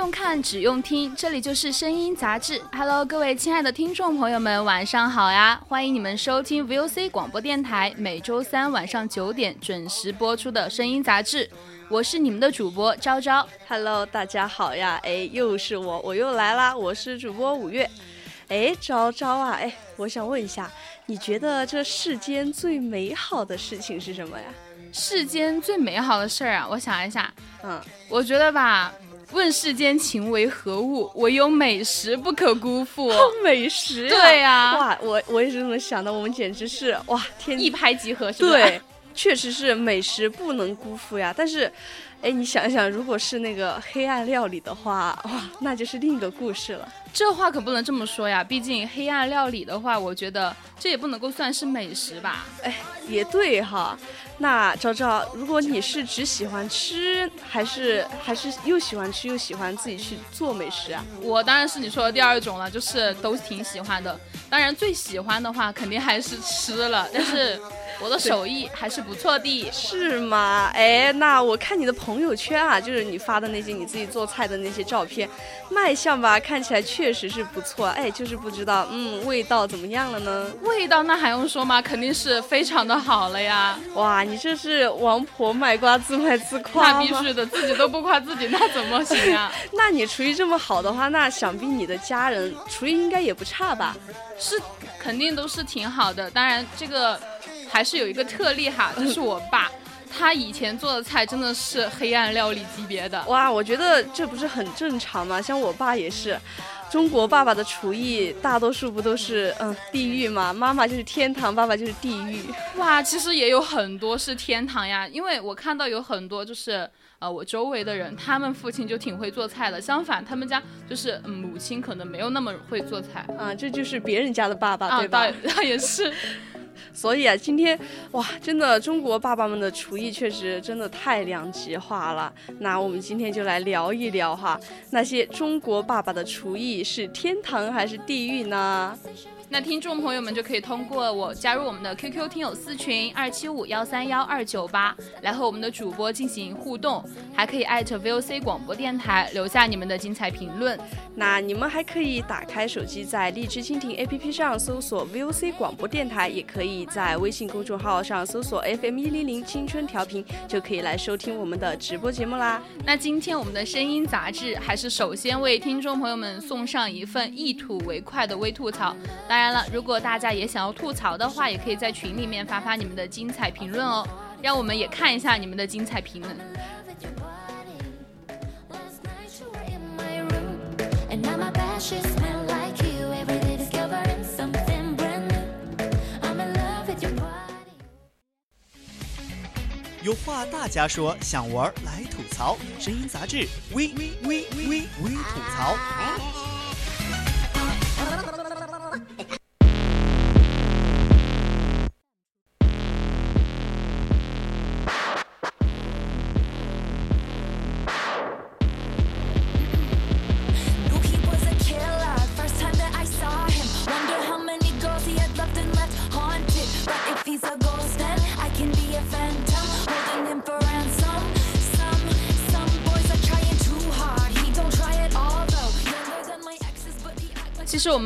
用看，只用听，这里就是声音杂志。Hello，各位亲爱的听众朋友们，晚上好呀！欢迎你们收听 VOC 广播电台每周三晚上九点准时播出的声音杂志。我是你们的主播昭昭。Hello，大家好呀！哎，又是我，我又来啦！我是主播五月。哎，昭昭啊，哎，我想问一下，你觉得这世间最美好的事情是什么呀？世间最美好的事儿啊，我想一下，嗯，我觉得吧。问世间情为何物？唯有美食不可辜负。美食，对呀，哇，我我也是这么想的。我们简直是哇，天一拍即合，是吧？对，确实是美食不能辜负呀。但是，哎，你想一想，如果是那个黑暗料理的话，哇，那就是另一个故事了。这话可不能这么说呀，毕竟黑暗料理的话，我觉得这也不能够算是美食吧？哎，也对哈。那昭昭，如果你是只喜欢吃，还是还是又喜欢吃又喜欢自己去做美食啊？我当然是你说的第二种了，就是都挺喜欢的。当然最喜欢的话，肯定还是吃了，但是。我的手艺还是不错的，是吗？哎，那我看你的朋友圈啊，就是你发的那些你自己做菜的那些照片，卖相吧，看起来确实是不错。哎，就是不知道，嗯，味道怎么样了呢？味道那还用说吗？肯定是非常的好了呀！哇，你这是王婆卖瓜自卖自夸那必须的，自己都不夸自己，那怎么行啊？那你厨艺这么好的话，那想必你的家人厨艺应该也不差吧？是，肯定都是挺好的。当然这个。还是有一个特例哈，就是我爸，他以前做的菜真的是黑暗料理级别的。哇，我觉得这不是很正常吗？像我爸也是，中国爸爸的厨艺大多数不都是嗯地狱吗？妈妈就是天堂，爸爸就是地狱。哇，其实也有很多是天堂呀，因为我看到有很多就是呃我周围的人，他们父亲就挺会做菜的，相反他们家就是母亲可能没有那么会做菜啊，这就是别人家的爸爸对吧？倒也是。所以啊，今天哇，真的中国爸爸们的厨艺确实真的太两极化了。那我们今天就来聊一聊哈，那些中国爸爸的厨艺是天堂还是地狱呢？那听众朋友们就可以通过我加入我们的 QQ 听友私群二七五幺三幺二九八来和我们的主播进行互动，还可以艾特 VOC 广播电台留下你们的精彩评论。那你们还可以打开手机，在荔枝蜻蜓 APP 上搜索 VOC 广播电台，也可以在微信公众号上搜索 FM 一零零青春调频，就可以来收听我们的直播节目啦。那今天我们的声音杂志还是首先为听众朋友们送上一份一吐为快的微吐槽。当当然了，如果大家也想要吐槽的话，也可以在群里面发发你们的精彩评论哦，让我们也看一下你们的精彩评论。有话大家说，想玩来吐槽，声音杂志微微微微微吐槽。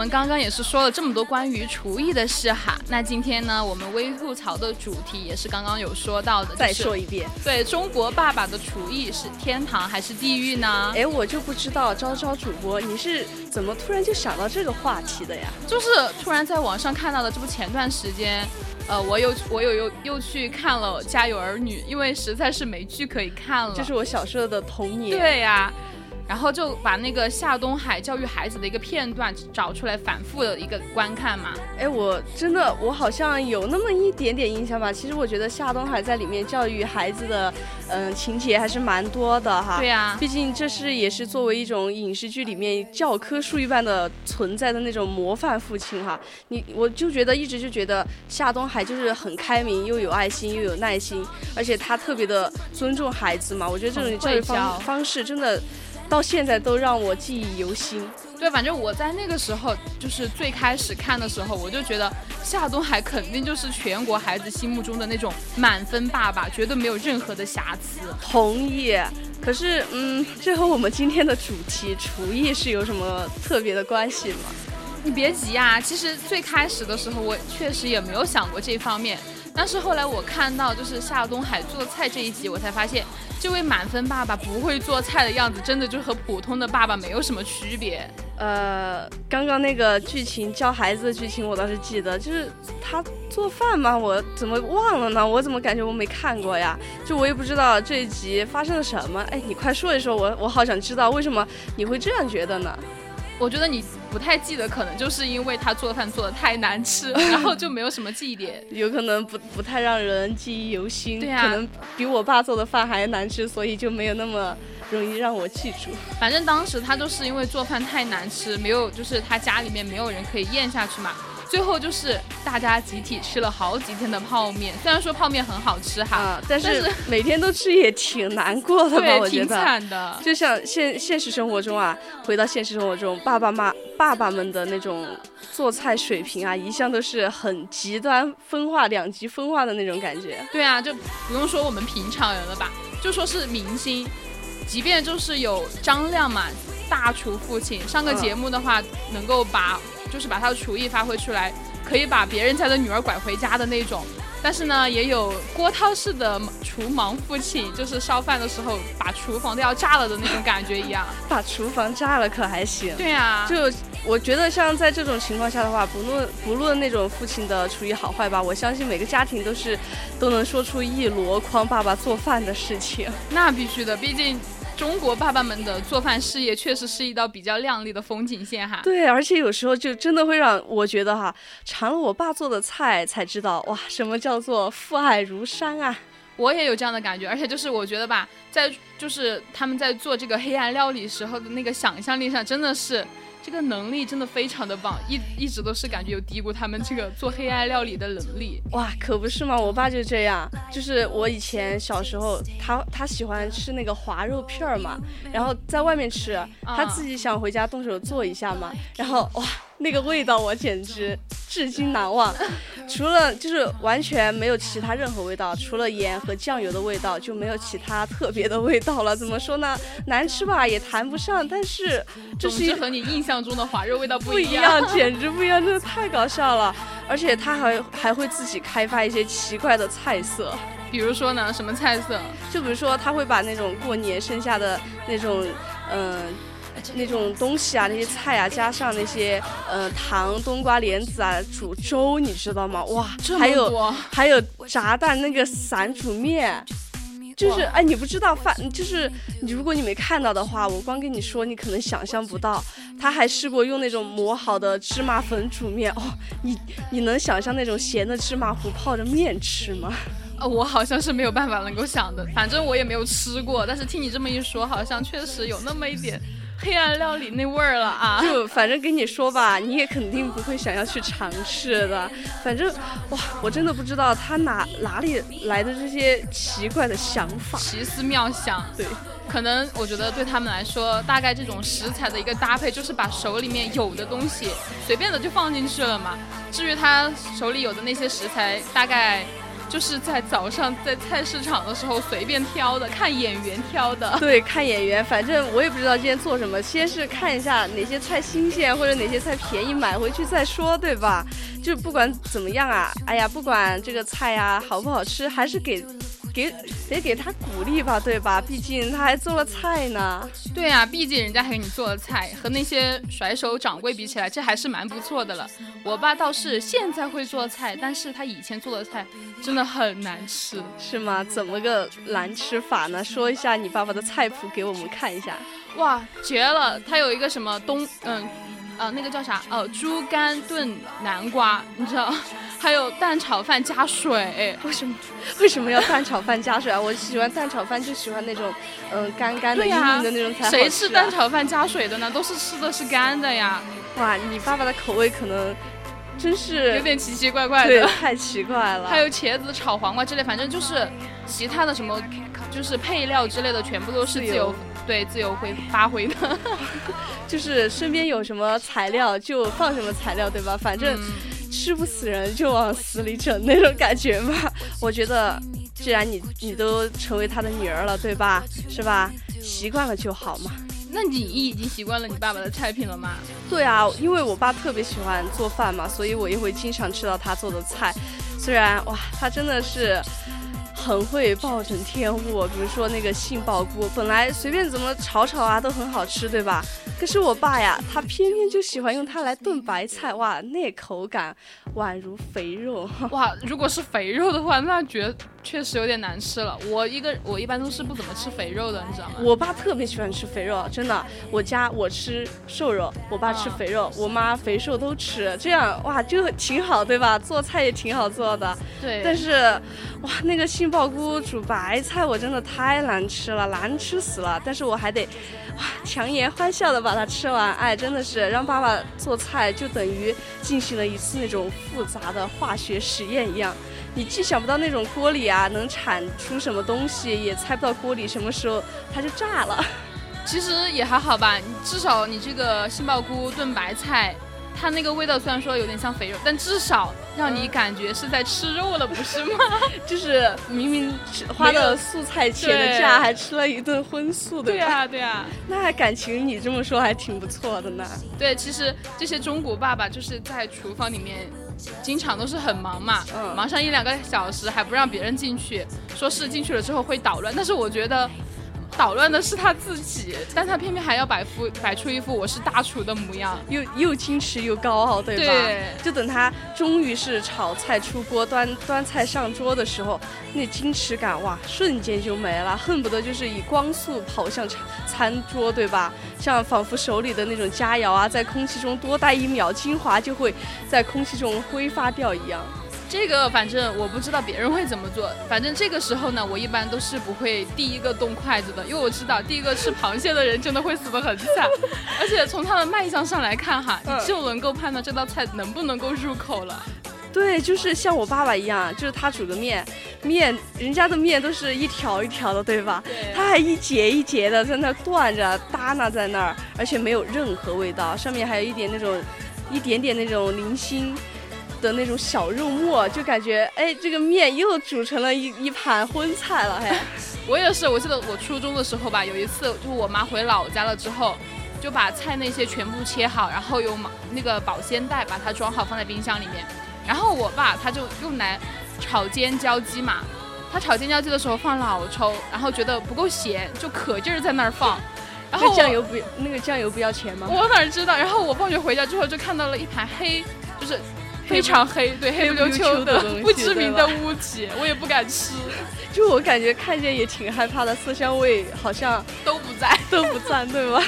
们刚刚也是说了这么多关于厨艺的事哈，那今天呢，我们微吐槽的主题也是刚刚有说到的，再说一遍，对中国爸爸的厨艺是天堂还是地狱呢？哎，我就不知道，招招主播你是怎么突然就想到这个话题的呀？就是突然在网上看到的，这不前段时间，呃，我又我又又又去看了《家有儿女》，因为实在是没剧可以看了，这是我小时候的童年。对呀。然后就把那个夏东海教育孩子的一个片段找出来，反复的一个观看嘛。哎，我真的我好像有那么一点点印象吧。其实我觉得夏东海在里面教育孩子的，嗯，情节还是蛮多的哈。对呀，毕竟这是也是作为一种影视剧里面教科书一般的存在的那种模范父亲哈。你我就觉得一直就觉得夏东海就是很开明，又有爱心，又有耐心，而且他特别的尊重孩子嘛。我觉得这种教育方方式真的。到现在都让我记忆犹新。对，反正我在那个时候，就是最开始看的时候，我就觉得夏东海肯定就是全国孩子心目中的那种满分爸爸，绝对没有任何的瑕疵。同意。可是，嗯，这和我们今天的主题厨艺是有什么特别的关系吗？你别急啊，其实最开始的时候，我确实也没有想过这方面。但是后来我看到就是夏东海做菜这一集，我才发现这位满分爸爸不会做菜的样子，真的就和普通的爸爸没有什么区别。呃，刚刚那个剧情教孩子的剧情我倒是记得，就是他做饭吗？我怎么忘了呢？我怎么感觉我没看过呀？就我也不知道这一集发生了什么。哎，你快说一说，我我好想知道为什么你会这样觉得呢？我觉得你不太记得，可能就是因为他做饭做的太难吃，然后就没有什么记忆点，有可能不不太让人记忆犹新。可能比我爸做的饭还难吃，所以就没有那么容易让我记住。反正当时他就是因为做饭太难吃，没有就是他家里面没有人可以咽下去嘛。最后就是大家集体吃了好几天的泡面，虽然说泡面很好吃哈，但是每天都吃也挺难过的吧？我觉得挺惨的。就像现现实生活中啊，回到现实生活中，爸爸妈爸爸们的那种做菜水平啊，一向都是很极端分化、两极分化的那种感觉。对啊，就不用说我们平常人了吧，就说是明星，即便就是有张亮嘛，大厨父亲上个节目的话，能够把。就是把他的厨艺发挥出来，可以把别人家的女儿拐回家的那种。但是呢，也有郭涛式的厨盲父亲，就是烧饭的时候把厨房都要炸了的那种感觉一样。把厨房炸了可还行？对呀，就我觉得像在这种情况下的话，不论不论那种父亲的厨艺好坏吧，我相信每个家庭都是都能说出一箩筐爸爸做饭的事情。那必须的，毕竟。中国爸爸们的做饭事业确实是一道比较亮丽的风景线哈。对，而且有时候就真的会让我觉得哈，尝了我爸做的菜才知道哇，什么叫做父爱如山啊！我也有这样的感觉，而且就是我觉得吧，在就是他们在做这个黑暗料理时候的那个想象力上，真的是。这个能力真的非常的棒，一一直都是感觉有低估他们这个做黑暗料理的能力。哇，可不是嘛，我爸就这样，就是我以前小时候，他他喜欢吃那个滑肉片儿嘛，然后在外面吃，他自己想回家动手做一下嘛，然后哇。那个味道我简直至今难忘，除了就是完全没有其他任何味道，除了盐和酱油的味道就没有其他特别的味道了。怎么说呢？难吃吧也谈不上，但是这是和你印象中的滑肉味道不一样，简直不一样，真的太搞笑了。而且他还还会自己开发一些奇怪的菜色，比如说呢，什么菜色？就比如说他会把那种过年剩下的那种，嗯。那种东西啊，那些菜啊，加上那些呃糖、冬瓜、莲子啊，煮粥，你知道吗？哇，还有还有炸蛋那个散煮面，就是哎，你不知道饭，就是你如果你没看到的话，我光跟你说，你可能想象不到。他还试过用那种磨好的芝麻粉煮面，哦，你你能想象那种咸的芝麻糊泡着面吃吗？呃，我好像是没有办法能够想的，反正我也没有吃过，但是听你这么一说，好像确实有那么一点。黑暗料理那味儿了啊！就反正跟你说吧，你也肯定不会想要去尝试的。反正哇，我真的不知道他哪哪里来的这些奇怪的想法，奇思妙想。对，可能我觉得对他们来说，大概这种食材的一个搭配，就是把手里面有的东西随便的就放进去了嘛。至于他手里有的那些食材，大概。就是在早上在菜市场的时候随便挑的，看演员挑的。对，看演员，反正我也不知道今天做什么，先是看一下哪些菜新鲜或者哪些菜便宜，买回去再说，对吧？就不管怎么样啊，哎呀，不管这个菜呀好不好吃，还是给。给得给他鼓励吧，对吧？毕竟他还做了菜呢。对啊，毕竟人家还给你做了菜，和那些甩手掌柜比起来，这还是蛮不错的了。我爸倒是现在会做菜，但是他以前做的菜真的很难吃，是吗？怎么个难吃法呢？说一下你爸爸的菜谱给我们看一下。哇，绝了！他有一个什么东，嗯，呃，那个叫啥？哦，猪肝炖南瓜，你知道？还有蛋炒饭加水，为什么？为什么要蛋炒饭加水啊？我喜欢蛋炒饭，就喜欢那种，嗯，干干的、硬硬的那种才好吃。谁吃蛋炒饭加水的呢？都是吃的是干的呀。哇，你爸爸的口味可能真是有点奇奇怪怪的，太奇怪了。还有茄子炒黄瓜之类，反正就是其他的什么，就是配料之类的，全部都是自由对自由挥发挥的，就是身边有什么材料就放什么材料，对吧？反正。吃不死人就往死里整那种感觉嘛，我觉得，既然你你都成为他的女儿了，对吧？是吧？习惯了就好嘛。那你已经习惯了你爸爸的菜品了吗？对啊，因为我爸特别喜欢做饭嘛，所以我也会经常吃到他做的菜。虽然哇，他真的是。很会暴殄天物，比如说那个杏鲍菇，本来随便怎么炒炒啊都很好吃，对吧？可是我爸呀，他偏偏就喜欢用它来炖白菜，哇，那口感宛如肥肉，哇！如果是肥肉的话，那绝确实有点难吃了。我一个我一般都是不怎么吃肥肉的，你知道吗？我爸特别喜欢吃肥肉，真的。我家我吃瘦肉，我爸吃肥肉，我妈肥瘦都吃，这样哇就挺好，对吧？做菜也挺好做的。对。但是。哇，那个杏鲍菇煮白菜，我真的太难吃了，难吃死了。但是我还得，哇，强颜欢笑的把它吃完。哎，真的是让爸爸做菜，就等于进行了一次那种复杂的化学实验一样。你既想不到那种锅里啊能产出什么东西，也猜不到锅里什么时候它就炸了。其实也还好吧，至少你这个杏鲍菇炖白菜。它那个味道虽然说有点像肥肉，但至少让你感觉是在吃肉了，不是吗？就是明明花了素菜钱的价，还吃了一顿荤素的。对啊，对啊。那感情你这么说还挺不错的呢。对，其实这些中国爸爸就是在厨房里面，经常都是很忙嘛，忙上一两个小时还不让别人进去，说是进去了之后会捣乱。但是我觉得。捣乱的是他自己，但他偏偏还要摆副摆出一副我是大厨的模样，又又矜持又高傲，对吧？对。就等他终于是炒菜出锅、端端菜上桌的时候，那矜持感哇，瞬间就没了，恨不得就是以光速跑向餐餐桌，对吧？像仿佛手里的那种佳肴啊，在空气中多待一秒，精华就会在空气中挥发掉一样。这个反正我不知道别人会怎么做，反正这个时候呢，我一般都是不会第一个动筷子的，因为我知道第一个吃螃蟹的人真的会死得很惨，而且从它的卖相上来看哈，你就能够判断这道菜能不能够入口了。对，就是像我爸爸一样，就是他煮的面，面人家的面都是一条一条的，对吧？对。他还一节一节的在那断着耷拉在那儿，而且没有任何味道，上面还有一点那种，一点点那种零星。的那种小肉末，就感觉哎，这个面又煮成了一一盘荤菜了。嘿，我也是，我记得我初中的时候吧，有一次就我妈回老家了之后，就把菜那些全部切好，然后用那个保鲜袋把它装好放在冰箱里面。然后我爸他就用来炒尖椒鸡嘛，他炒尖椒鸡的时候放老抽，然后觉得不够咸，就可劲儿在那儿放。然后酱油不那个酱油不要钱吗？我哪知道？然后我放学回家之后就看到了一盘黑，就是。非常黑，对黑不溜秋的不知名的物体，我也不敢吃。就我感觉看见也挺害怕的，色香味好像都不在，都不在，对吗？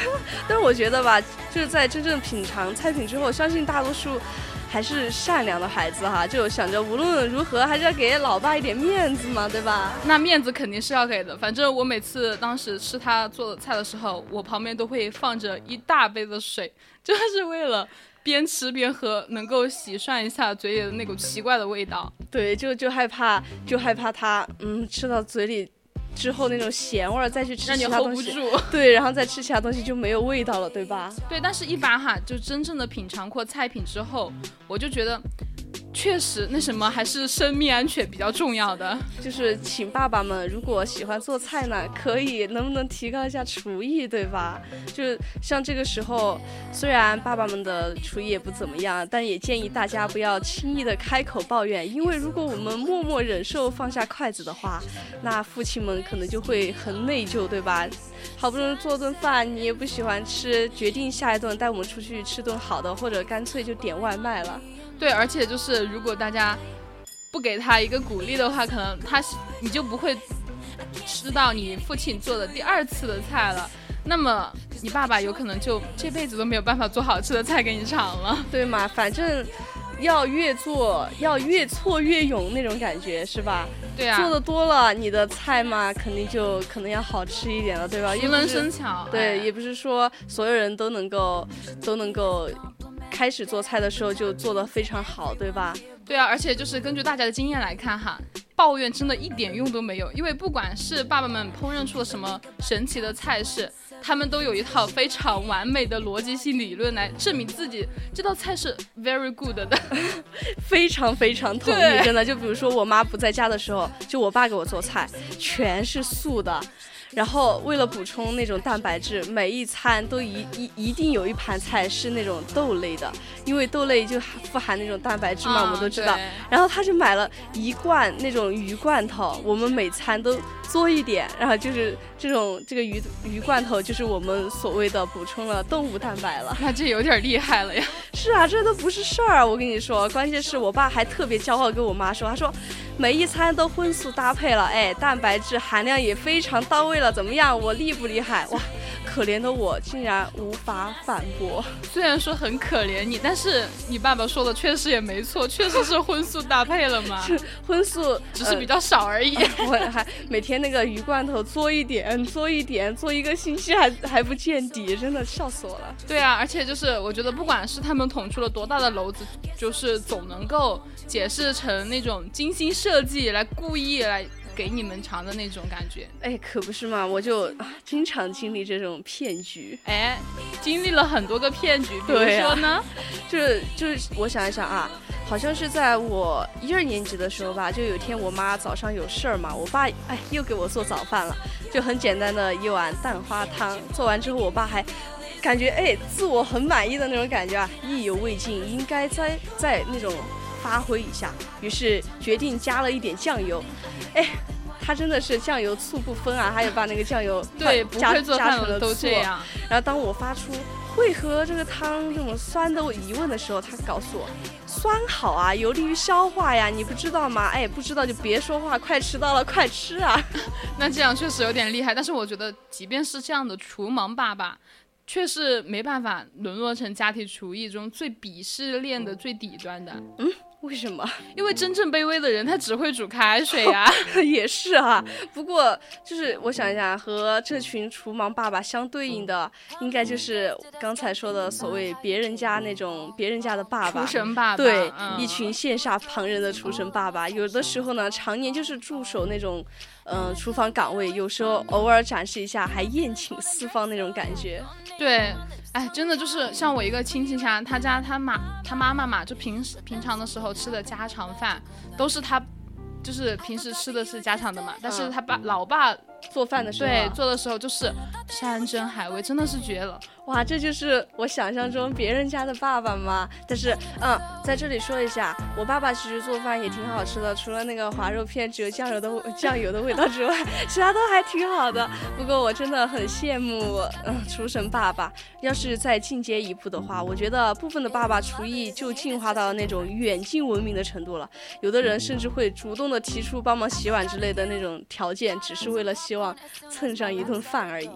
但是我觉得吧，就是在真正品尝菜品之后，相信大多数还是善良的孩子哈，就想着无论如何还是要给老爸一点面子嘛，对吧？那面子肯定是要给的。反正我每次当时吃他做的菜的时候，我旁边都会放着一大杯的水，就是为了。边吃边喝，能够洗涮一下嘴里的那股奇怪的味道。对，就就害怕，就害怕它，嗯，吃到嘴里之后那种咸味儿，再去吃其他东西，对，然后再吃其他东西就没有味道了，对吧？对，但是一般哈，就真正的品尝过菜品之后，我就觉得。确实，那什么还是生命安全比较重要的。就是请爸爸们，如果喜欢做菜呢，可以能不能提高一下厨艺，对吧？就像这个时候，虽然爸爸们的厨艺也不怎么样，但也建议大家不要轻易的开口抱怨，因为如果我们默默忍受放下筷子的话，那父亲们可能就会很内疚，对吧？好不容易做顿饭，你也不喜欢吃，决定下一顿带我们出去吃顿好的，或者干脆就点外卖了。对，而且就是如果大家不给他一个鼓励的话，可能他你就不会吃到你父亲做的第二次的菜了。那么你爸爸有可能就这辈子都没有办法做好吃的菜给你尝了。对嘛？反正要越做要越挫越勇那种感觉是吧？对啊，做的多了，你的菜嘛肯定就可能要好吃一点了，对吧？熟能生巧。对，哎也不是说所有人都能够都能够开始做菜的时候就做得非常好，对吧？对啊，而且就是根据大家的经验来看哈，抱怨真的一点用都没有，因为不管是爸爸们烹饪出了什么神奇的菜式，他们都有一套非常完美的逻辑性理论来证明自己这道菜是 very good 的。非常非常同意，真的。就比如说我妈不在家的时候，就我爸给我做菜，全是素的。然后为了补充那种蛋白质，每一餐都一一一定有一盘菜是那种豆类的，因为豆类就富含那种蛋白质嘛，我们都知道。然后他就买了一罐那种鱼罐头，我们每餐都做一点，然后就是这种这个鱼鱼罐头就是我们所谓的补充了动物蛋白了。那这有点厉害了呀。是啊，这都不是事儿，我跟你说，关键是我爸还特别骄傲跟我妈说，他说每一餐都荤素搭配了，哎，蛋白质含量也非常到位了，怎么样？我厉不厉害？哇，可怜的我竟然无法反驳。虽然说很可怜你，但是你爸爸说的确实也没错，确实是荤素搭配了嘛，荤素只是比较少而已。呃我还每天那个鱼罐头做一点，做一点，做一个星期还还不见底，真的笑死我了。对啊，而且就是我觉得，不管是他们捅出了多大的篓子，就是总能够解释成那种精心设计来故意来给你们尝的那种感觉。哎，可不是嘛，我就啊经常经历这种骗局。哎，经历了很多个骗局，比如说呢，就是就是，我想一想啊，好像是在我一二年级的时候吧，就有一天我妈早上有事儿嘛，我爸哎又给我做早饭了，就很简单的一碗蛋花汤，做完之后我爸还感觉哎自我很满意的那种感觉啊，意犹未尽，应该再再那种发挥一下，于是决定加了一点酱油，哎。他真的是酱油醋不分啊，他也把那个酱油对，加不会做加成了饭的都样。然后当我发出为何这个汤这种酸的疑问的时候，他告诉我，酸好啊，有利于消化呀，你不知道吗？哎，不知道就别说话，快迟到了，快吃啊！那这样确实有点厉害，但是我觉得，即便是这样的厨盲爸爸，却是没办法沦落成家庭厨艺中最鄙视链的最底端的。为什么？因为真正卑微的人，他只会煮开水呀、也是啊，不过就是我想一下，和这群厨盲爸爸相对应的，应该就是刚才说的所谓别人家那种别人家的爸爸。厨。神爸爸，对，嗯。一群羡煞旁人的厨神爸爸，有的时候呢，常年就是驻守那种，嗯、厨房岗位，有时候偶尔展示一下，还宴请四方那种感觉。对，哎，真的就是像我一个亲戚家，他家他妈他妈妈嘛，就平时平常的时候吃的家常饭，都是他。就是平时吃的是家常的嘛，但是嗯他爸、老爸做饭的时候，对做的时候就是山珍海味，真的是绝了。哇，这就是我想象中别人家的爸爸吗？但是，嗯，在这里说一下，我爸爸其实做饭也挺好吃的，除了那个滑肉片只有酱油的酱油的味道之外，其他都还挺好的。不过我真的很羡慕，嗯，厨神爸爸。要是再进阶一步的话，我觉得部分的爸爸厨艺就进化到那种远近闻名的程度了。有的人甚至会主动的提出帮忙洗碗之类的那种条件，只是为了希望蹭上一顿饭而已。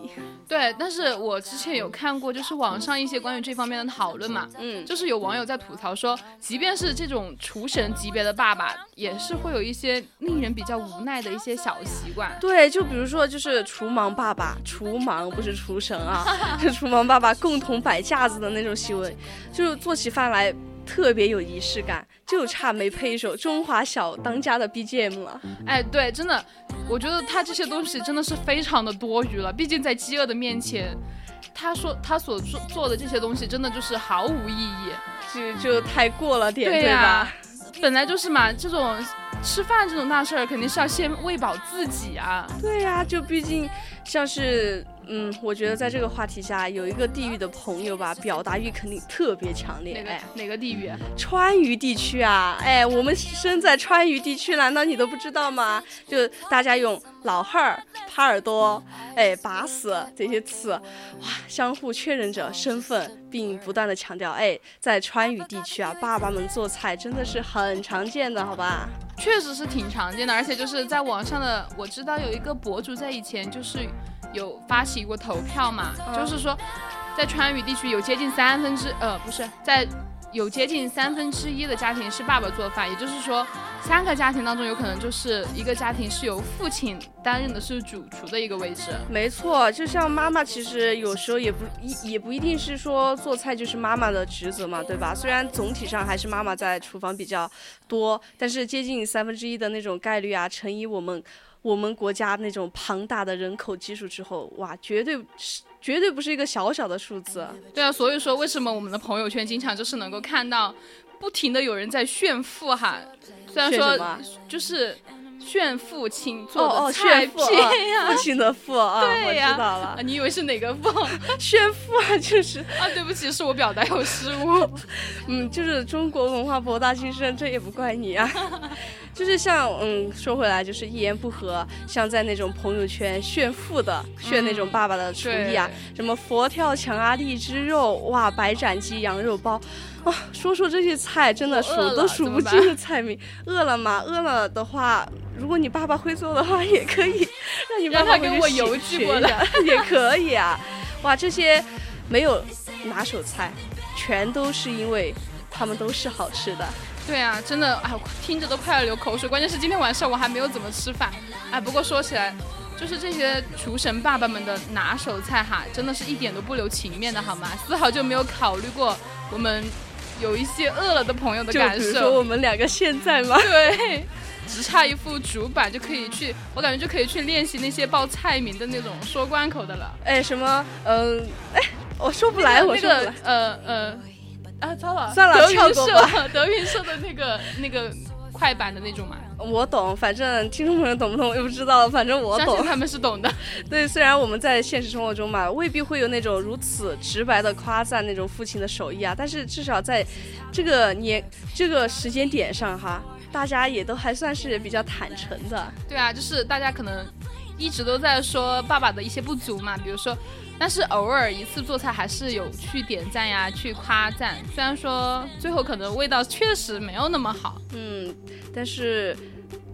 对，但是我之前有看过，就是网上一些关于这方面的讨论嘛，嗯，就是有网友在吐槽说，即便是这种厨神级别的爸爸，也是会有一些令人比较无奈的一些小习惯。对，就比如说，就是厨盲爸爸，厨盲不是厨神啊，是厨盲爸爸共同摆架子的那种行为，就是做起饭来特别有仪式感，就差没配一首中华小当家的 BGM 了。哎，对，真的，我觉得他这些东西真的是非常的多余了。毕竟在饥饿的面前，他说他所做做的这些东西真的就是毫无意义。就就太过了点，对呀、吧？本来就是嘛，这种吃饭这种大事儿，肯定是要先喂饱自己啊。对呀、就毕竟像是，嗯，我觉得在这个话题下，有一个地域的朋友吧，表达欲肯定特别强烈。哪个哎，哪个地域？啊川渝地区啊，哎，我们身在川渝地区，难道你都不知道吗？就大家用老汉儿、耙耳朵、哎、把死这些词，哇，相互确认着身份，并不断的强调，哎，在川渝地区啊，爸爸们做菜真的是很常见的，好吧？确实是挺常见的，而且就是在网上的，我知道有一个博主在以前就是有发起过投票嘛，嗯就是说在川渝地区有接近三分之呃不是在有接近三分之一的家庭是爸爸做饭，也就是说三个家庭当中有可能就是一个家庭是由父亲担任的是主厨的一个位置。没错，就像妈妈，其实有时候也不一也不一定是说做菜就是妈妈的职责嘛，对吧？虽然总体上还是妈妈在厨房比较多，但是接近三分之一的那种概率啊，乘以我们我们国家那种庞大的人口基数之后，哇，绝对是绝对不是一个小小的数字。对啊，所以说为什么我们的朋友圈经常就是能够看到不停的有人在炫富哈，虽然说就是炫父亲做哦哦，的菜炫富品啊，呀、父亲的父啊，对呀我知道了啊，，你以为是哪个 富炫富啊，就是啊？对不起，是我表达有失误。嗯，就是中国文化博大精深，这也不怪你啊。就是像嗯，说回来，就是一言不合，像在那种朋友圈炫富的，炫那种爸爸的厨艺啊，什么佛跳墙啊、荔枝肉，哇，白斩鸡、羊肉包，啊，说说这些菜，真的数都数不尽的菜名。饿了吗？饿了的话，如果你爸爸会做的话，也可以让你爸让爸给我邮寄过来，也可以啊。哇，这些没有拿手菜，全都是因为他们都是好吃的。对啊，真的，哎，我听着都快要流口水。关键是今天晚上我还没有怎么吃饭。哎，不过说起来，就是这些厨神爸爸们的拿手菜哈，真的是一点都不留情面的好吗？丝毫就没有考虑过我们有一些饿了的朋友的感就比如说受。我们两个现在吗，对，只差一副主板就可以去，我感觉就可以去练习那些报菜名的那种说关口的了。哎，什么，嗯，哎，我说不来，我那说不来个。呃呃啊，糟了，算了德云社 德云社的那个那个快板的那种嘛，我懂，反正听众朋友懂不懂我也不知道，反正我懂。他们是懂的。对，虽然我们在现实生活中嘛，未必会有那种如此直白的夸赞那种父亲的手艺啊，但是至少在这个年这个时间点上哈，大家也都还算是比较坦诚的。对啊，就是大家可能一直都在说爸爸的一些不足嘛，比如说，但是偶尔一次做菜还是有去点赞呀，去夸赞。虽然说最后可能味道确实没有那么好，嗯，但是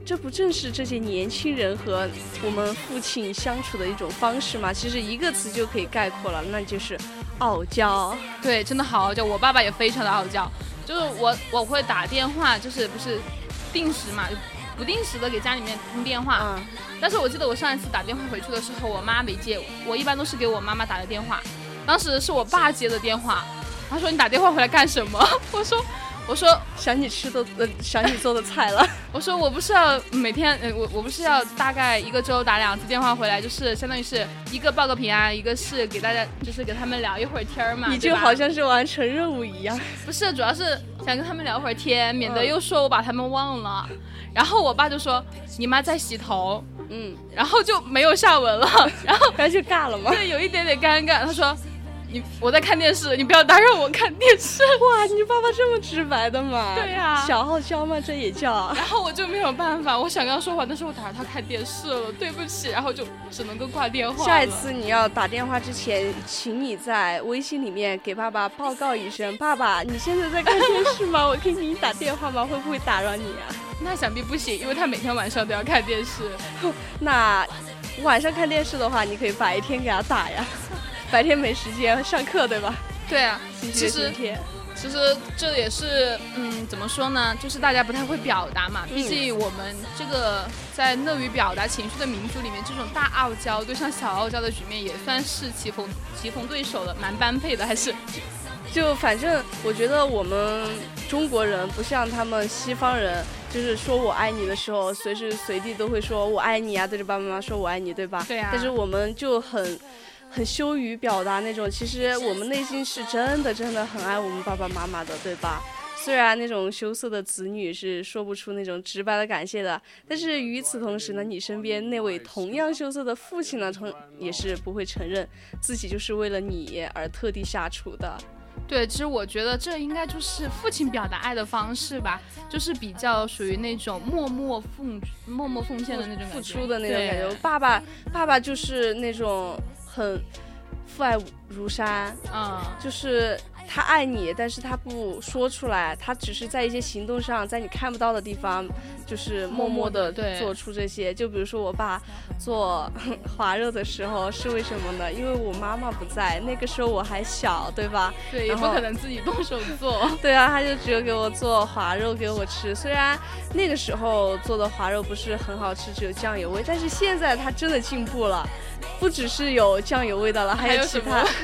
这不正是这些年轻人和我们父亲相处的一种方式吗？其实一个词就可以概括了，那就是傲娇。对，真的好傲娇。我爸爸也非常的傲娇，就是我我会打电话，就是不是定时嘛，就不定时的给家里面通电话。嗯，但是我记得我上一次打电话回去的时候，我妈没接，我一般都是给我妈妈打的电话。当时是我爸接的电话，他说你打电话回来干什么？我说我说想你吃的，呃，想你做的菜了。我说我不是要每天，呃，我我不是要大概一个周打两次电话回来，就是相当于是一个报个平安，一个是给大家就是给他们聊一会儿天儿嘛。你就好像是完成任务一样。不是，主要是想跟他们聊会儿天，免得嗯又说我把他们忘了。然后我爸就说你妈在洗头，嗯，然后就没有下文了，然后然后就尬了吗？对有一点点尴尬。他说你我在看电视，你不要打扰我看电视。哇，你爸爸这么直白的吗？对呀小傲娇吗？这也叫？然后我就没有办法，我想跟他说话，但是我打扰他看电视了，对不起，然后就只能够挂电话。下一次你要打电话之前，请你在微信里面给爸爸报告一声：“爸爸，你现在在看电视吗？我可以给你打电话吗？会不会打扰你啊那想必不行，因为他每天晚上都要看电视。”那晚上看电视的话，你可以白天给他打呀。白天没时间上课，对吧？对啊，其实。其实这也是，嗯，怎么说呢？就是大家不太会表达嘛。毕竟我们这个在乐于表达情绪的民族里面，这种大傲娇对上小傲娇的局面，也算是棋逢棋逢对手了，蛮般配的，还是。就反正我觉得我们中国人不像他们西方人，就是说我爱你的时候，随时随地都会说我爱你啊，对着爸爸妈妈说我爱你，对吧？对啊但是我们就很很羞于表达那种，其实我们内心是真的真的很爱我们爸爸妈妈的，对吧？虽然那种羞涩的子女是说不出那种直白的感谢的，但是与此同时呢，你身边那位同样羞涩的父亲呢，同也是不会承认自己就是为了你而特地下厨的。对，其实我觉得这应该就是父亲表达爱的方式吧，就是比较属于那种默默奉默默奉献的那种付出的那种感觉。爸爸，爸爸就是那种很父爱如山，嗯，就是他爱你，但是他不说出来，他只是在一些行动上，在你看不到的地方，就是默默的做出这些。就比如说我爸做 滑肉的时候是为什么呢？因为我妈妈不在，那个时候我还小，对吧？对，也不可能自己动手做。对啊，他就只有给我做滑肉给我吃。虽然那个时候做的滑肉不是很好吃，只有酱油味，但是现在他真的进步了，不只是有酱油味道了，还有其他。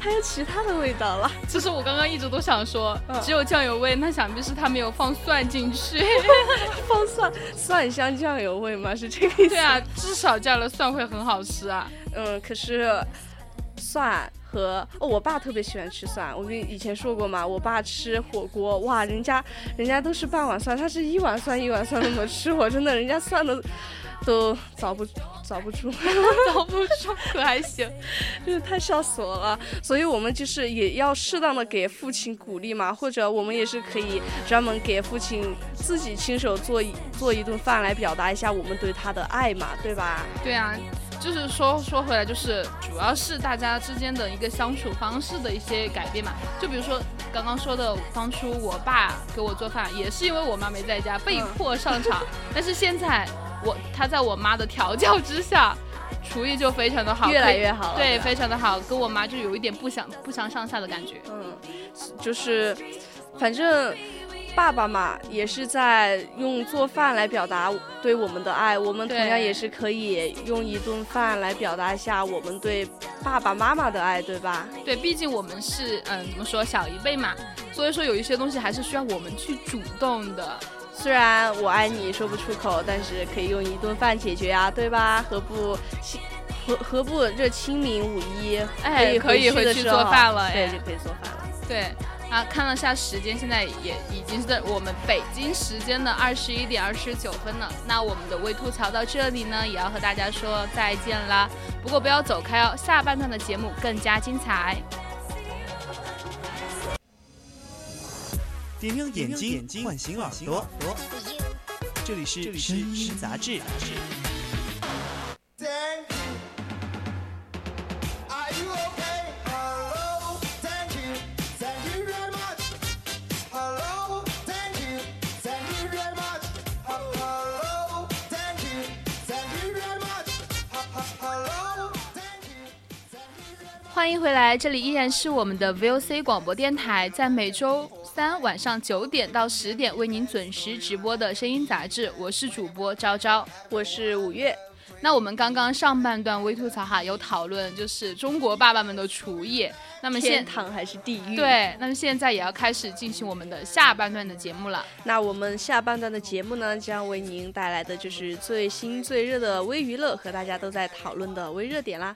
还有其他的味道了。其 实我刚刚一直都想说，只有酱油味，那想必是他没有放蒜进去。放蒜，蒜香酱油味吗？是这个意思？对啊，至少加了蒜会很好吃啊。嗯，可是蒜和哦，我爸特别喜欢吃蒜。我跟以前说过嘛，我爸吃火锅，哇，人家人家都是半碗蒜，他是一碗蒜一碗蒜那么吃，我真的，人家蒜都都找不。找不出，找不出可还行，就是太笑死我了。所以，我们就是也要适当的给父亲鼓励嘛，或者我们也是可以专门给父亲自己亲手做一做一顿饭来表达一下我们对他的爱嘛，对吧？对啊，就是说说回来，就是主要是大家之间的一个相处方式的一些改变嘛。就比如说刚刚说的，当初我爸给我做饭，也是因为我妈没在家，被迫上场。但是现在。我他在我妈的调教之下，厨艺就非常的好，越来越好，对，非常的好，跟我妈就有一点不相不相上下的感觉。嗯，就是，反正爸爸嘛也是在用做饭来表达对我们的爱，我们同样也是可以用一顿饭来表达一下我们对爸爸妈妈的爱，对吧？对，毕竟我们是嗯怎么说小一辈嘛，所以说有一些东西还是需要我们去主动的。虽然我爱你说不出口，但是可以用一顿饭解决呀，对吧？何不清何何不这清明五一哎可以回去做饭了，对就可以做饭了。对啊，看了下时间，现在也已经是我们北京时间的二十一点二十九分了。那我们的微吐槽到这里呢，也要和大家说再见啦。不过不要走开哦，下半段的节目更加精彩。点亮眼睛，唤醒耳朵。这里是声音杂志。欢迎回来，这里依然是我们的 VOC 广播电台，在每周。三晚上九点到十点为您准时直播的声音杂志，我是主播昭昭，我是五月。那我们刚刚上半段微吐槽哈，有讨论就是中国爸爸们的厨艺，那么天堂还是地狱？对，那么现在也要开始进行我们的下半段的节目了。那我们下半段的节目呢，将为您带来的就是最新最热的微娱乐和大家都在讨论的微热点啦。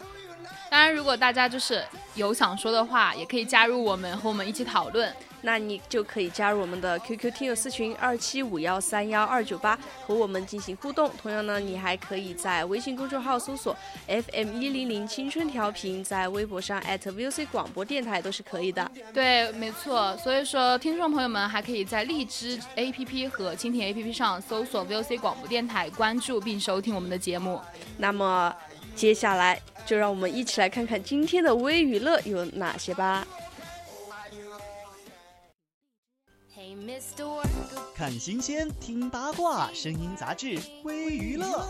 当然，如果大家就是有想说的话，也可以加入我们和我们一起讨论。那你就可以加入我们的 QQ 听友私群二七五幺三幺二九八，和我们进行互动。同样呢，你还可以在微信公众号搜索 FM 一零零青春调频，在微博上 @VOC 广播电台都是可以的。对，没错。所以说，听众朋友们还可以在荔枝 APP 和蜻蜓 APP 上搜索 VOC 广播电台，关注并收听我们的节目。那么接下来就让我们一起来看看今天的微娱乐有哪些吧。看新鲜，听八卦，声音杂志，微娱乐。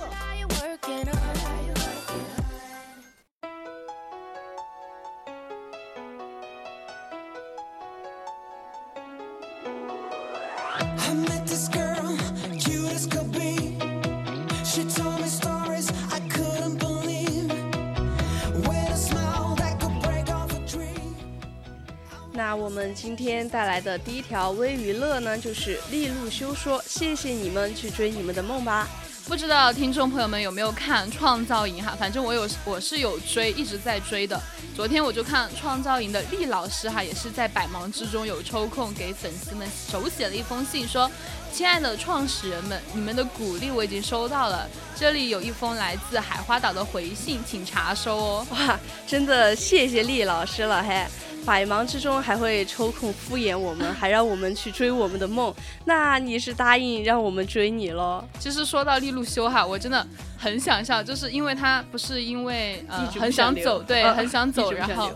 我们今天带来的第一条微娱乐呢，就是利路修说：“谢谢你们去追你们的梦吧。”不知道听众朋友们有没有看《创造营》哈？反正我有，我是有追，一直在追的。昨天我就看《创造营》的厉老师哈，也是在百忙之中有抽空给粉丝们手写了一封信，说：“亲爱的创始人们，你们的鼓励我已经收到了，这里有一封来自海花岛的回信，请查收哦。”哇，真的谢谢厉老师了嘿。百忙之中还会抽空敷衍我们，还让我们去追我们的梦，那你是答应让我们追你喽？其实说到利路修哈，我真的很想笑，就是因为他不是因为呃很想走，对，很想走，然后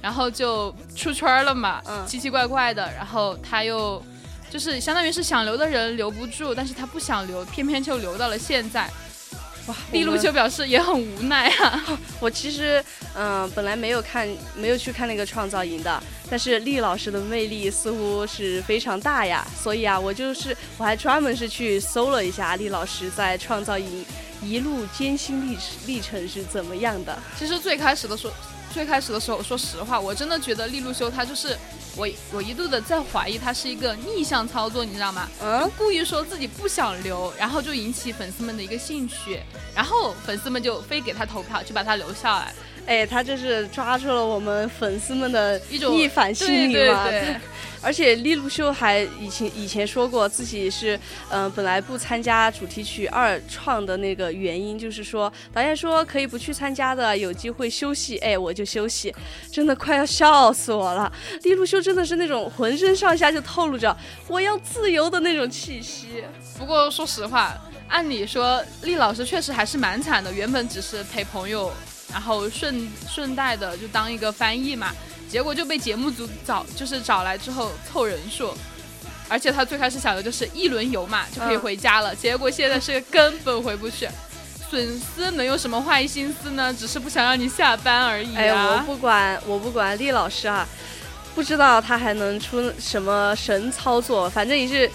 然后就出圈了嘛，嗯奇奇怪怪的，然后他又就是相当于是想留的人留不住，但是他不想留，偏偏就留到了现在。哇，利路修表示也很无奈啊。我其实，嗯、本来没有看，没有去看那个创造营的，但是厉老师的魅力似乎是非常大呀，所以啊，我就是我还专门是去搜了一下厉老师在创造营一路艰辛历历程是怎么样的。其实最开始的时候，最开始的时候，说实话，我真的觉得利路修他就是我，我一度的在怀疑他是一个逆向操作，你知道吗？嗯，故意说自己不想留，然后就引起粉丝们的一个兴趣，然后粉丝们就非给他投票，就把他留下来。哎，他这是抓住了我们粉丝们的一种逆反心理嘛。对对对 而且利路修还以前以前说过自己是，嗯、本来不参加主题曲二创的那个原因，就是说导演说可以不去参加的，有机会休息，哎，我就休息，真的快要笑死我了。利路修真的是那种浑身上下就透露着我要自由的那种气息。不过说实话，按理说厉老师确实还是蛮惨的，原本只是陪朋友，然后顺顺带的就当一个翻译嘛，结果就被节目组找就是找来之后凑人数。而且他最开始想的就是一轮游嘛就可以回家了，结果现在是根本回不去。损失能有什么坏心思呢？只是不想让你下班而已哎，我！不管，我不管厉老师啊，不知道他还能出什么神操作，反正也是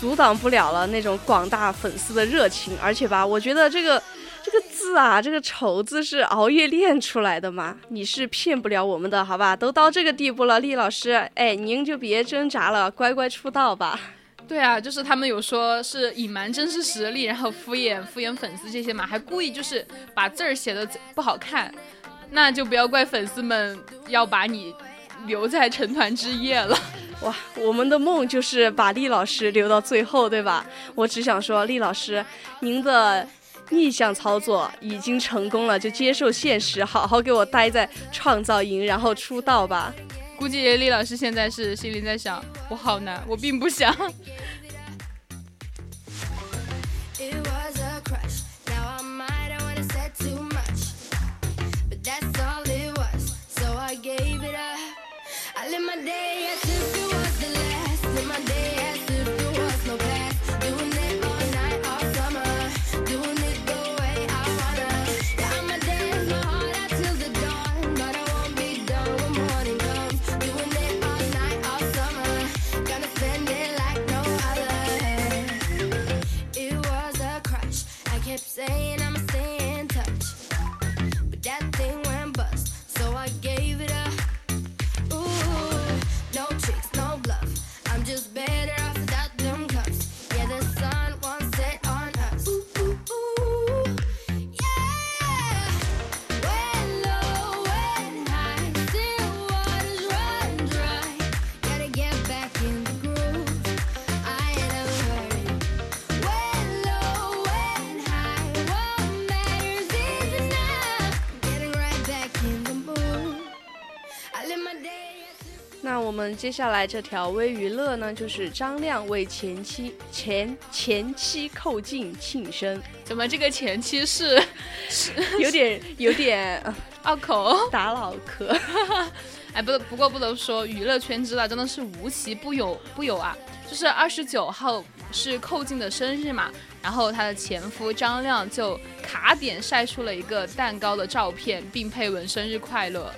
阻挡不了了那种广大粉丝的热情。而且吧，我觉得这个这个字啊，这个丑字是熬夜练出来的嘛，你是骗不了我们的，好吧？都到这个地步了，厉老师，哎，您就别挣扎了，乖乖出道吧。对啊，就是他们有说是隐瞒真实实力，然后敷衍敷衍粉丝这些嘛，还故意就是把字儿写的不好看，那就不要怪粉丝们要把你留在成团之夜了。哇，我们的梦就是把厉老师留到最后，对吧？我只想说，厉老师，您的逆向操作已经成功了，就接受现实，好好给我待在创造营，然后出道吧。估计李老师现在是心里在想，我好难，我并不想。It was a crush. Now I might have wanna said too much, but that's all it was. So I gave it up. I live my day as if it was the last. Live my day 接下来这条微娱乐呢，就是张亮为前妻前前妻寇静庆生，怎么这个前妻是是 有点有点、呃拗口？打脑壳。哎，不，不过不能说娱乐圈知道真的是无奇不有不有啊。就是二十九号是寇静的生日嘛，然后她的前夫张亮就卡点晒出了一个蛋糕的照片，并配文生日快乐。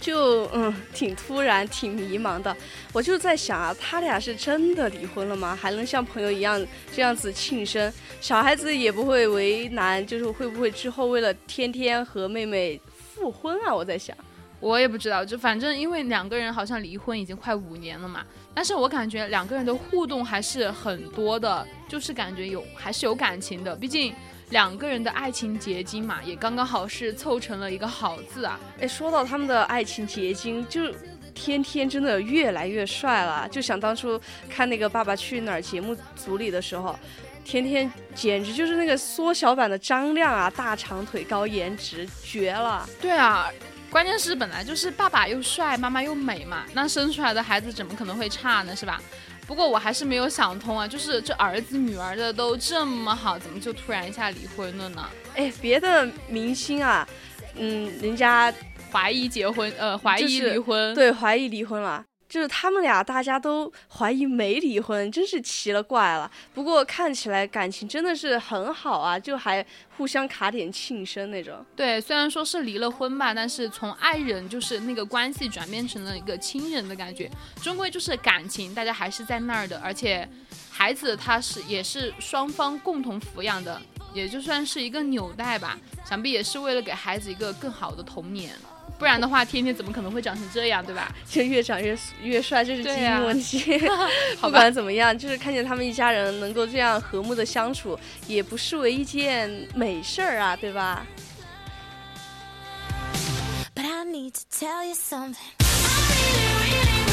就嗯，挺突然，挺迷茫的。我就在想啊，他俩是真的离婚了吗？还能像朋友一样这样子庆生？小孩子也不会为难，就是会不会之后为了天天和妹妹复婚啊？我在想，我也不知道，就反正因为两个人好像离婚已经快五年了嘛，但是我感觉两个人的互动还是很多的，就是感觉有还是有感情的，毕竟两个人的爱情结晶嘛，也刚刚好是凑成了一个好字啊。哎，说到他们的爱情结晶，就天天真的越来越帅了。就想当初看那个《爸爸去哪儿》节目组里的时候。天天简直就是那个缩小版的张亮啊，大长腿、高颜值，绝了！对啊，关键是本来就是爸爸又帅，妈妈又美嘛，那生出来的孩子怎么可能会差呢？是吧？不过我还是没有想通啊，就是这儿子女儿的都这么好，怎么就突然一下离婚了呢？哎，别的明星啊，嗯，人家怀疑结婚，呃，怀疑就是离婚。对，怀疑离婚了。就是他们俩，大家都怀疑没离婚，真是奇了怪了。不过看起来感情真的是很好啊，就还互相卡点庆生那种。对，虽然说是离了婚吧，但是从爱人就是那个关系转变成了一个亲人的感觉，终归就是感情，大家还是在那儿的。而且孩子他是也是双方共同抚养的，也就算是一个纽带吧，想必也是为了给孩子一个更好的童年。不然的话，天天怎么可能会长成这样，对吧？就越长越越帅，这是基因问题。好 不管怎么样，就是看见他们一家人能够这样和睦的相处，也不失为一件美事儿啊，对吧？But I need to tell you something. It's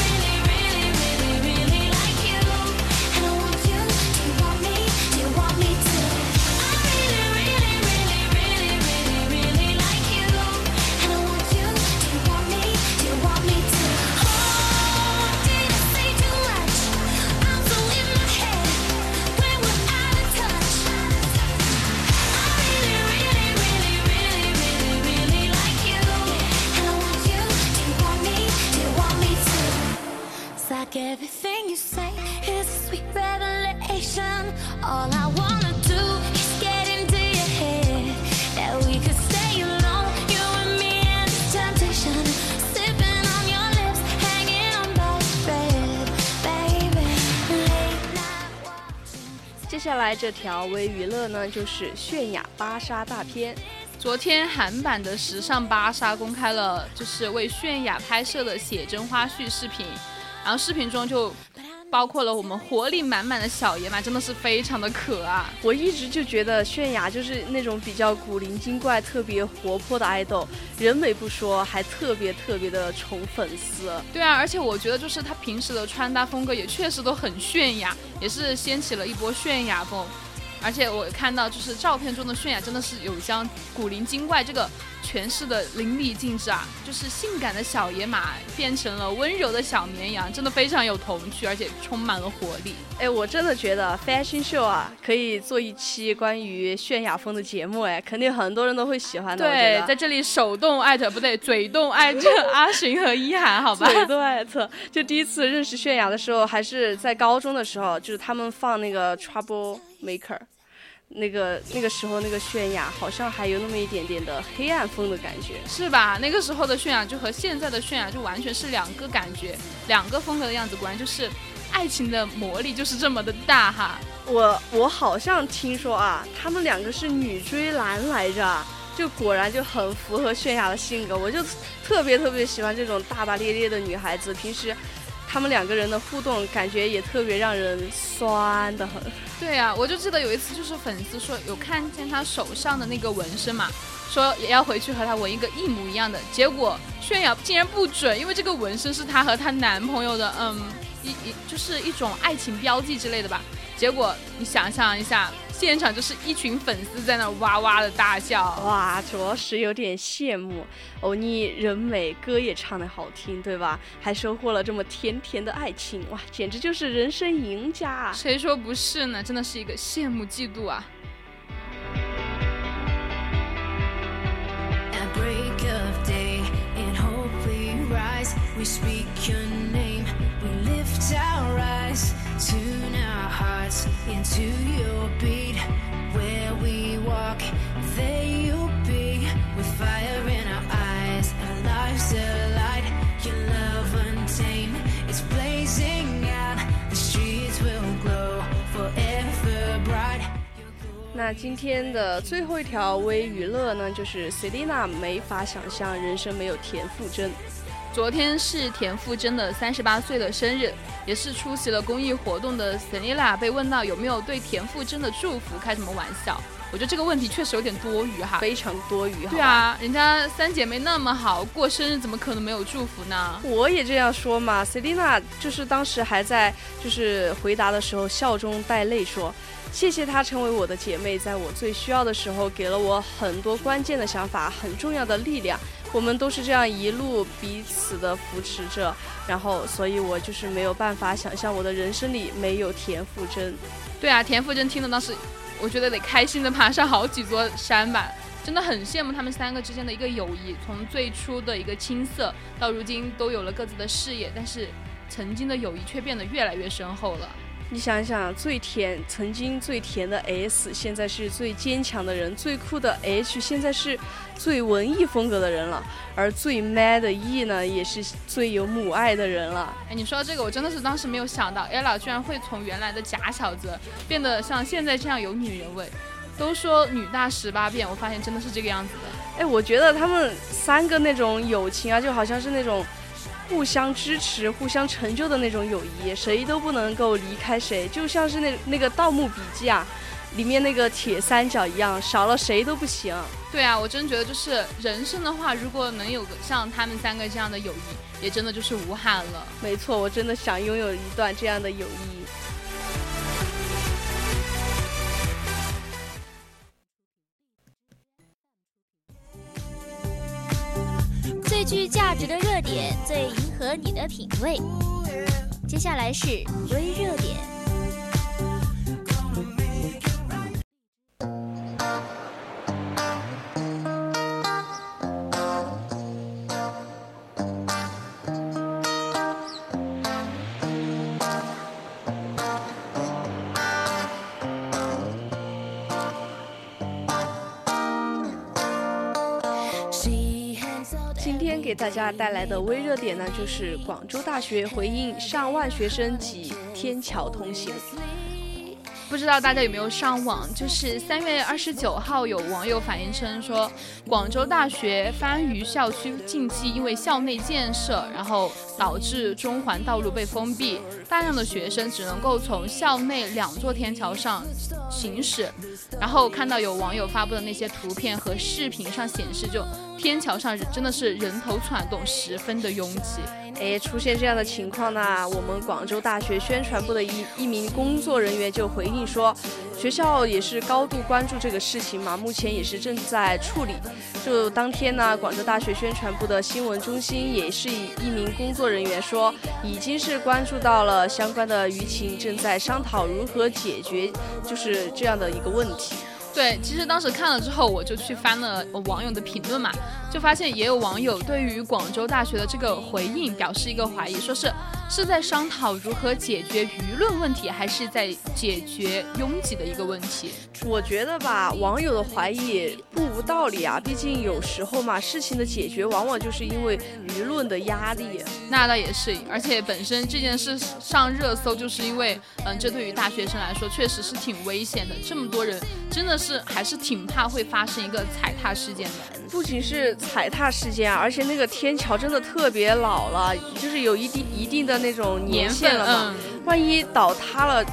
这条微娱乐呢，就是泫雅芭莎大片。昨天韩版的时尚芭莎公开了，就是为泫雅拍摄的写真花絮视频，然后视频中就包括了我们活力满满的小野马，真的是非常的可爱。我一直就觉得泫雅就是那种比较古灵精怪、特别活泼的爱豆，人美不说，还特别特别的宠粉丝。对啊，而且我觉得就是她平时的穿搭风格也确实都很泫雅，也是掀起了一波泫雅风。而且我看到就是照片中的泫雅真的是有将古灵精怪这个诠释的淋漓尽致啊，就是性感的小野马变成了温柔的小绵羊，真的非常有童趣，而且充满了活力。哎，我真的觉得 Fashion Show 啊，可以做一期关于泫雅风的节目，哎，肯定很多人都会喜欢的。对，在这里手动艾特不对，嘴动艾特阿寻和一涵，好吧？嘴动艾特，就第一次认识泫雅的时候，还是在高中的时候，就是他们放那个 Trouble Maker，那个那个时候那个泫雅好像还有那么一点点的黑暗风的感觉。是吧？那个时候的泫雅就和现在的泫雅就完全是两个感觉，两个风格的样子，果然就是爱情的魔力就是这么的大哈。我我好像听说啊，他们两个是女追男来着，就果然就很符合泫雅的性格，我就特别特别喜欢这种大大咧咧的女孩子，平时。他们两个人的互动感觉也特别让人酸的很，对啊，我就记得有一次就是粉丝说有看见他手上的那个纹身嘛，说也要回去和他纹一个一模一样的，结果泫雅竟然不准，因为这个纹身是她和她男朋友的，嗯，一一就是一种爱情标记之类的吧。结果你想象一下，现场就是一群粉丝在那哇哇的大笑。哇，着实有点羡慕。欧尼人美，歌也唱得好听，对吧？还收获了这么甜甜的爱情，哇，简直就是人生赢家啊！谁说不是呢？真的是一个羡慕嫉妒啊！At break name, we lift our eyes, tune our hearts into your beat. Where we walk, there you'll be, with fire in our eyes, our lives alight. Your love untamed, is blazing out. The streets will glow forever bright. Your glory 那今天的最后一条微娱乐呢，就是 Selina 没法想象人生没有田馥甄。昨天是田馥甄的三十八岁的生日，也是出席了公益活动的 Selina 被问到有没有对田馥甄的祝福开什么玩笑，我觉得这个问题确实有点多余哈。非常多余，对啊，人家三姐妹那么好，过生日怎么可能没有祝福呢？我也这样说嘛，Selina 就是当时还在就是回答的时候笑中带泪说，谢谢她成为我的姐妹，在我最需要的时候给了我很多关键的想法，很重要的力量。我们都是这样一路彼此的扶持着，然后所以我就是没有办法想象我的人生里没有田馥甄。对啊，田馥甄听了当时，我觉得得开心的爬上好几座山吧。真的很羡慕他们三个之间的一个友谊，从最初的一个青涩，到如今都有了各自的事业，但是曾经的友谊却变得越来越深厚了。你想想，最甜，曾经最甜的 S，现在是最坚强的人；最酷的 H，现在是最文艺风格的人了；而最 man 的 E 呢，也是最有母爱的人了。哎，你说到这个，我真的是当时没有想到，ella 居然会从原来的假小子变得像现在这样有女人味。都说女大十八变，我发现真的是这个样子的。哎，我觉得他们三个那种友情啊，就好像是那种。互相支持、互相成就的那种友谊，谁都不能够离开谁，就像是那那个《盗墓笔记》啊，里面那个铁三角一样，少了谁都不行。对啊，我真觉得就是人生的话，如果能有个像他们三个这样的友谊，也真的就是无憾了。没错，我真的想拥有一段这样的友谊。最具价值的热点，最迎合你的品味。接下来是微热点。给大家带来的微热点呢，就是广州大学回应上万学生挤天桥通行。不知道大家有没有上网？就是三月二十九号，有网友反映称说，广州大学番禺校区近期因为校内建设，然后导致中环道路被封闭，大量的学生只能够从校内两座天桥上行驶。然后看到有网友发布的那些图片和视频上显示，就天桥上真的是人头攒动，十分的拥挤。哎，出现这样的情况呢，我们广州大学宣传部的一一名工作人员就回应说，学校也是高度关注这个事情嘛，目前也是正在处理。就当天呢，广州大学宣传部的新闻中心也是以一名工作人员说，已经是关注到了相关的舆情，正在商讨如何解决，就是这样的一个问题。对，其实当时看了之后，我就去翻了网友的评论嘛，就发现也有网友对于广州大学的这个回应表示一个怀疑，说是是在商讨如何解决舆论问题，还是在解决拥挤的一个问题？我觉得吧，网友的怀疑不无道理啊，毕竟有时候嘛，事情的解决往往就是因为舆论的压力。那倒也是，而且本身这件事上热搜，就是因为，嗯，这对于大学生来说确实是挺危险的，这么多人真的。是还是挺怕会发生一个踩踏事件的，不仅是踩踏事件啊，而且那个天桥真的特别老了，就是有一定一定的那种年限了嘛，万一倒塌了，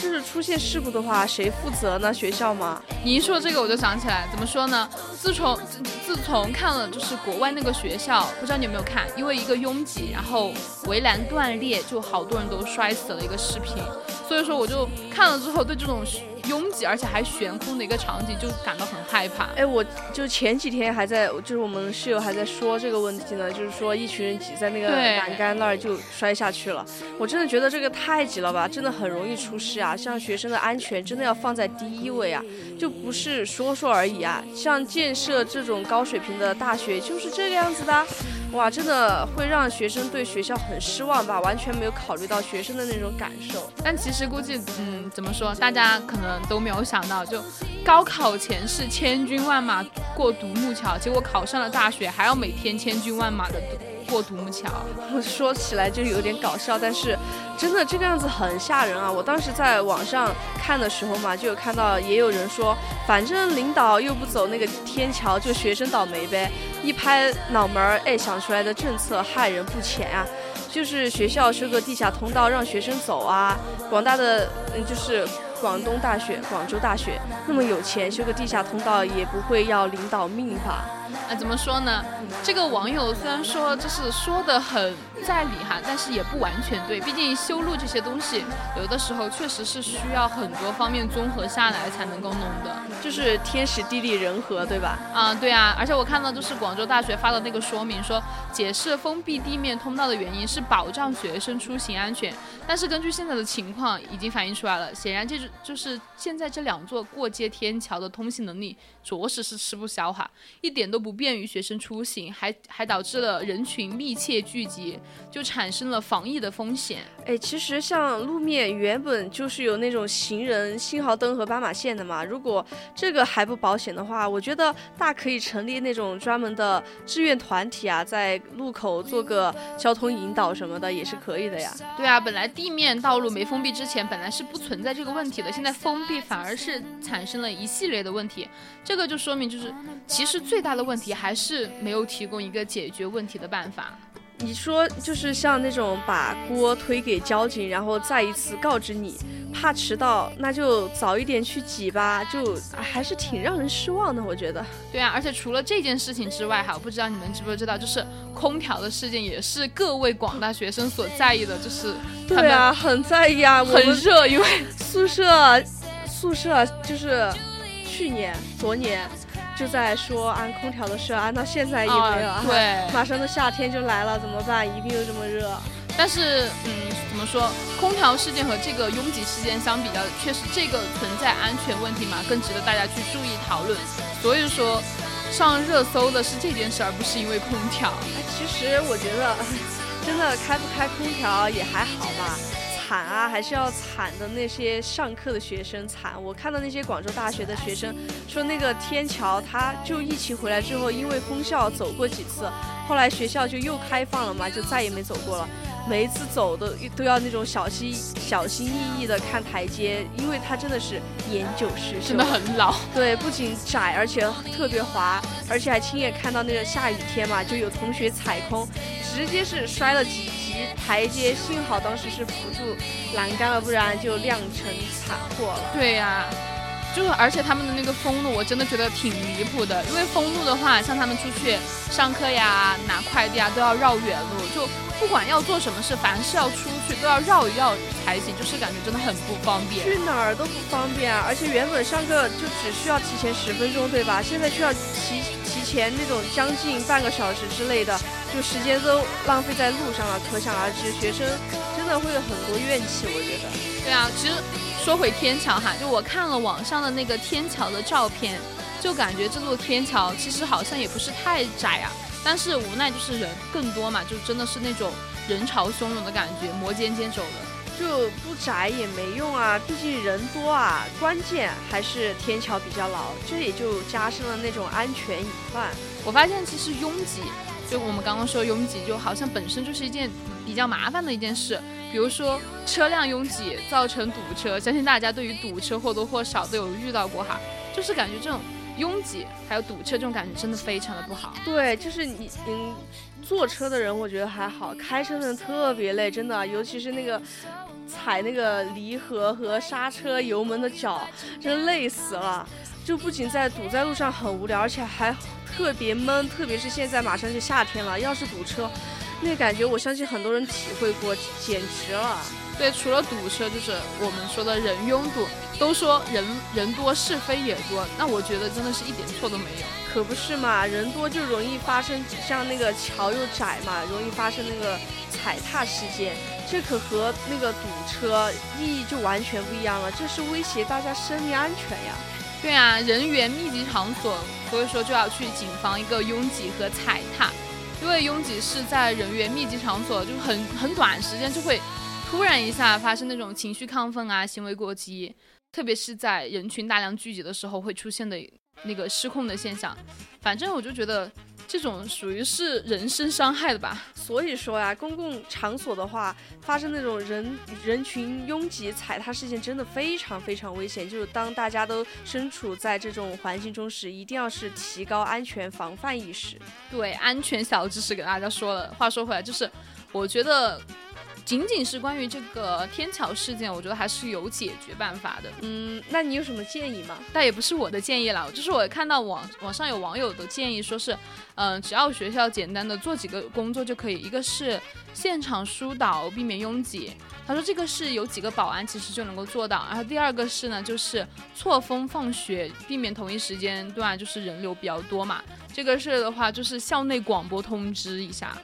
就是出现事故的话，谁负责呢？学校吗？你一说这个我就想起来，怎么说呢？自从自自从看了就是国外那个学校，不知道你有没有看，因为一个拥挤，然后围栏断裂，就好多人都摔死了一个视频，所以说我就看了之后对这种。拥挤而且还悬空的一个场景，就感到很害怕。哎，我就前几天还在，就是我们室友还在说这个问题呢，就是说一群人挤在那个栏杆那儿就摔下去了。我真的觉得这个太挤了吧，真的很容易出事啊！像学生的安全真的要放在第一位啊，就不是说说而已啊。像建设这种高水平的大学就是这个样子的。哇，真的会让学生对学校很失望吧？完全没有考虑到学生的那种感受。但其实估计，嗯，怎么说，大家可能都没有想到，就高考前是千军万马过独木桥，结果考上了大学，还要每天千军万马的过独木桥。我 说起来就有点搞笑，但是真的这个样子很吓人啊！我当时在网上看的时候嘛，就有看到也有人说，反正领导又不走那个天桥，就学生倒霉呗。一拍脑门儿，哎，想出来的政策害人不浅啊！就是学校修个地下通道让学生走啊，广大的嗯，就是广东大学、广州大学那么有钱，修个地下通道也不会要领导命吧？啊怎么说呢？这个网友虽然说就是说的很在理哈，但是也不完全对。毕竟修路这些东西，有的时候确实是需要很多方面综合下来才能够弄的，就是天时地利人和，对吧？啊，对啊。而且我看到就是广州大学发的那个说明说，解释封闭地面通道的原因是保障学生出行安全。但是根据现在的情况已经反映出来了，显然这就是现在这两座过街天桥的通行能力着实是吃不消哈，一点都不便于学生出行，还还导致了人群密切聚集，就产生了防疫的风险。哎，其实像路面原本就是有那种行人信号灯和斑马线的嘛，如果这个还不保险的话，我觉得大可以成立那种专门的志愿团体啊，在路口做个交通引导什么的也是可以的呀。对啊，本来地面道路没封闭之前，本来是不存在这个问题的，现在封闭反而是产生了一系列的问题。这个就说明，就是其实最大的问题还是没有提供一个解决问题的办法。你说就是像那种把锅推给交警，然后再一次告知你，怕迟到，那就早一点去挤吧，就还是挺让人失望的，我觉得。对啊，而且除了这件事情之外，哈，不知道你们知不知道，就是空调的事件也是各位广大学生所在意的，就是对啊，很在意啊，很热，因为宿舍宿舍就是去年、昨年。就在说安空调的事，安到现在也没有。对，马上的夏天就来了，怎么办？一定又这么热。但是，嗯，怎么说？空调事件和这个拥挤事件相比较，确实这个存在安全问题嘛，更值得大家去注意讨论。所以说，上热搜的是这件事，而不是因为空调。哎，其实我觉得，真的开不开空调也还好吧。惨啊，还是要惨的那些上课的学生惨。我看到那些广州大学的学生说，那个天桥，他就疫情回来之后，因为封校走过几次，后来学校就又开放了嘛，就再也没走过了。每一次走都都要那种小心小心翼翼的看台阶，因为它真的是年久失修，真的很老。对，不仅窄，而且特别滑，而且还亲眼看到那个下雨天嘛，就有同学踩空，直接是摔了几级。台阶幸好当时是扶住栏杆了，不然就酿成惨祸了。对呀，就是而且他们的那个封路，我真的觉得挺离谱的。因为封路的话，像他们出去上课呀、拿快递啊，都要绕远路。就不管要做什么事，凡是要出去都要绕一绕才行，就是感觉真的很不方便。去哪儿都不方便啊！而且原本上课就只需要提前十分钟，对吧？现在需要提提前那种将近半个小时之类的。就时间都浪费在路上了，可想而知，学生真的会有很多怨气。我觉得，对啊，其实说回天桥哈，就我看了网上的那个天桥的照片，就感觉这座天桥其实好像也不是太窄啊，但是无奈就是人更多嘛，就真的是那种人潮汹涌的感觉，摩肩接踵的。就不窄也没用啊，毕竟人多啊，关键还是天桥比较老，这也就加深了那种安全隐患。我发现其实拥挤。就我们刚刚说拥挤，就好像本身就是一件比较麻烦的一件事。比如说车辆拥挤造成堵车，相信大家对于堵车或多或少都有遇到过哈。就是感觉这种拥挤还有堵车这种感觉真的非常的不好。对，就是你嗯，坐车的人我觉得还好，开车的人特别累，真的，尤其是那个踩那个离合和刹车油门的脚，真累死了。就不仅在堵在路上很无聊，而且还。特别闷，特别是现在马上就夏天了，要是堵车，那感觉我相信很多人体会过，简直了。对，除了堵车，就是我们说的人拥堵。都说人人多是非也多，那我觉得真的是一点错都没有。可不是嘛，人多就容易发生像那个桥又窄嘛，容易发生那个踩踏事件，这可和那个堵车意义就完全不一样了，这是威胁大家生命安全呀。对啊，人员密集场所，所以说就要去谨防一个拥挤和踩踏，因为拥挤是在人员密集场所，就很很短时间就会突然一下发生那种情绪亢奋啊，行为过激，特别是在人群大量聚集的时候会出现的那个失控的现象。反正我就觉得。这种属于是人身伤害的吧？所以说呀，公共场所的话，发生那种人人群拥挤踩踏事件，真的非常非常危险。就是当大家都身处在这种环境中时，一定要是提高安全防范意识。对，安全小知识给大家说了。话说回来，就是我觉得。仅仅是关于这个天桥事件，我觉得还是有解决办法的。嗯，那你有什么建议吗？但也不是我的建议啦，就是我看到网 网上有网友的建议，说是，嗯，只要学校简单的做几个工作就可以。一个是现场疏导，避免拥挤。他说这个是有几个保安其实就能够做到。然后第二个是呢，就是错峰放学，避免同一时间段就是人流比较多嘛。这个事的话，就是校内广播通知一下。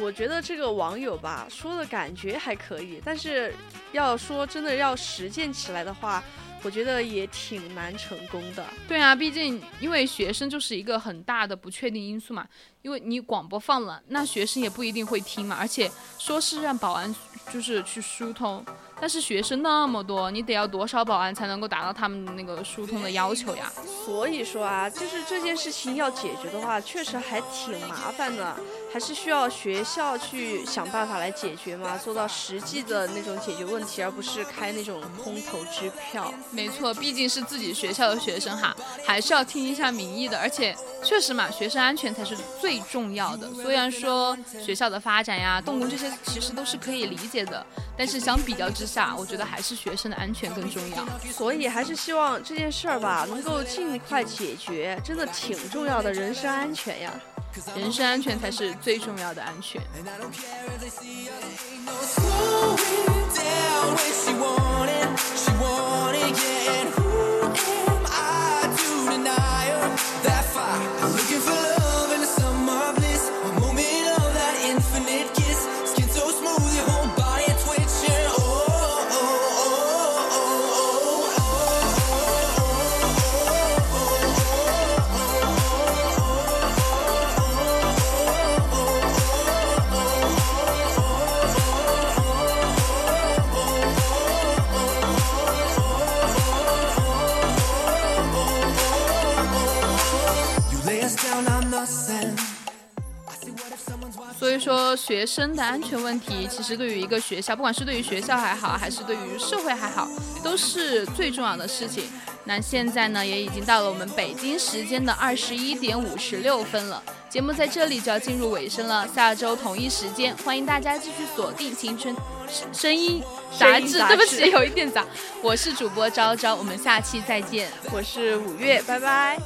我觉得这个网友吧说的感觉还可以，但是要说真的要实践起来的话，我觉得也挺难成功的。对啊，毕竟因为学生就是一个很大的不确定因素嘛。因为你广播放了，那学生也不一定会听嘛。而且说是让保安就是去疏通，但是学生那么多，你得要多少保安才能够达到他们那个疏通的要求呀？所以说啊，就是这件事情要解决的话，确实还挺麻烦的。还是需要学校去想办法来解决嘛，做到实际的那种解决问题，而不是开那种空头支票。没错，毕竟是自己学校的学生哈，还是要听一下民意的。而且确实嘛，学生安全才是最重要的。虽然说学校的发展呀、动工这些其实都是可以理解的，但是相比较之下，我觉得还是学生的安全更重要。所以还是希望这件事儿吧，能够尽快解决，真的挺重要的，人身安全呀。人身安全才是最重要的安全。说学生的安全问题其实对于一个学校不管是对于学校还好还是对于社会还好都是最重要的事情。那现在呢也已经到了我们北京时间的二十一点五十六分了。节目在这里就要进入尾声了下周同一时间欢迎大家继续锁定青春声音杂志对不起有一点杂。我是主播昭昭我们下期再见。我是五月拜拜。